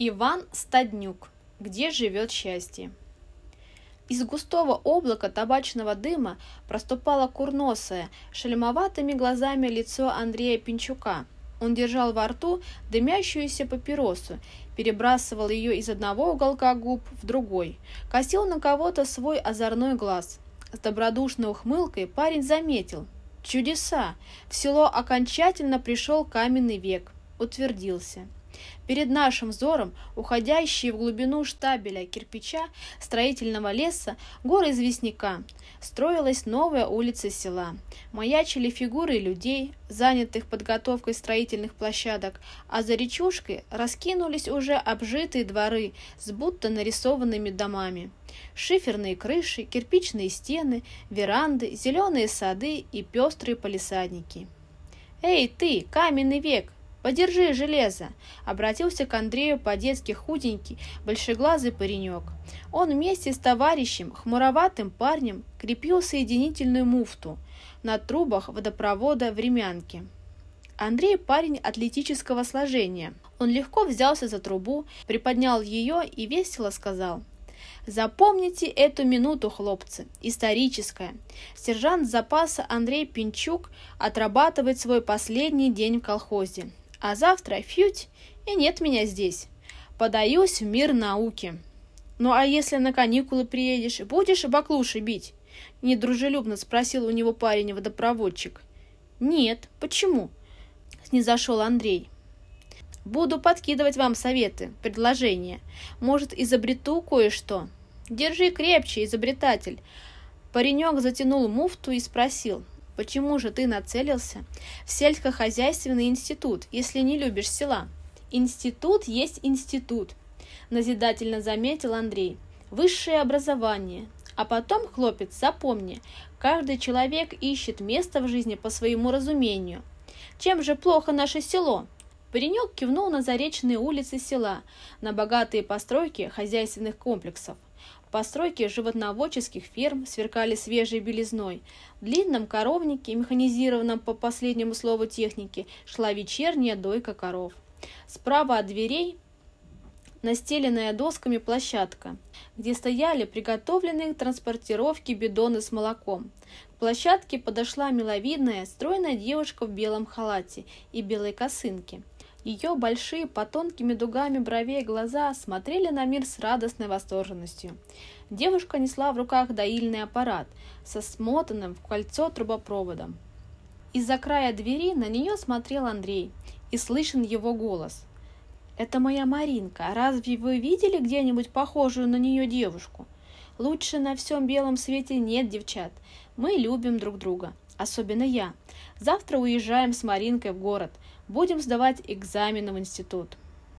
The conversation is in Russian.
Иван Стаднюк. Где живет счастье? Из густого облака табачного дыма проступало курносое, шельмоватыми глазами лицо Андрея Пинчука. Он держал во рту дымящуюся папиросу, перебрасывал ее из одного уголка губ в другой, косил на кого-то свой озорной глаз. С добродушной ухмылкой парень заметил. Чудеса! В село окончательно пришел каменный век. Утвердился. Перед нашим взором, уходящие в глубину штабеля кирпича строительного леса, горы известняка, строилась новая улица села. Маячили фигуры людей, занятых подготовкой строительных площадок, а за речушкой раскинулись уже обжитые дворы с будто нарисованными домами. Шиферные крыши, кирпичные стены, веранды, зеленые сады и пестрые полисадники. «Эй, ты, каменный век!» «Подержи железо!» — обратился к Андрею по-детски худенький, большеглазый паренек. Он вместе с товарищем, хмуроватым парнем, крепил соединительную муфту на трубах водопровода времянки. Андрей парень атлетического сложения. Он легко взялся за трубу, приподнял ее и весело сказал Запомните эту минуту, хлопцы, историческая. Сержант запаса Андрей Пинчук отрабатывает свой последний день в колхозе. А завтра фють, и нет меня здесь. Подаюсь в мир науки. Ну а если на каникулы приедешь, будешь баклуши бить? Недружелюбно спросил у него парень-водопроводчик. Нет, почему? Снизошел Андрей. Буду подкидывать вам советы, предложения. Может, изобрету кое-что. Держи крепче, изобретатель. Паренек затянул муфту и спросил. Почему же ты нацелился в сельскохозяйственный институт, если не любишь села? Институт есть институт, назидательно заметил Андрей. Высшее образование. А потом, хлопец, запомни, каждый человек ищет место в жизни по своему разумению. Чем же плохо наше село? Паренек кивнул на заречные улицы села, на богатые постройки хозяйственных комплексов. Постройки животноводческих ферм сверкали свежей белизной. В длинном коровнике, механизированном по последнему слову техники, шла вечерняя дойка коров. Справа от дверей настеленная досками площадка, где стояли приготовленные к транспортировке бидоны с молоком. К площадке подошла миловидная, стройная девушка в белом халате и белой косынке. Ее большие по тонкими дугами бровей глаза смотрели на мир с радостной восторженностью. Девушка несла в руках доильный аппарат со смотанным в кольцо трубопроводом. Из-за края двери на нее смотрел Андрей, и слышен его голос. «Это моя Маринка. Разве вы видели где-нибудь похожую на нее девушку? Лучше на всем белом свете нет девчат. Мы любим друг друга, особенно я. Завтра уезжаем с Маринкой в город. Будем сдавать экзамены в институт.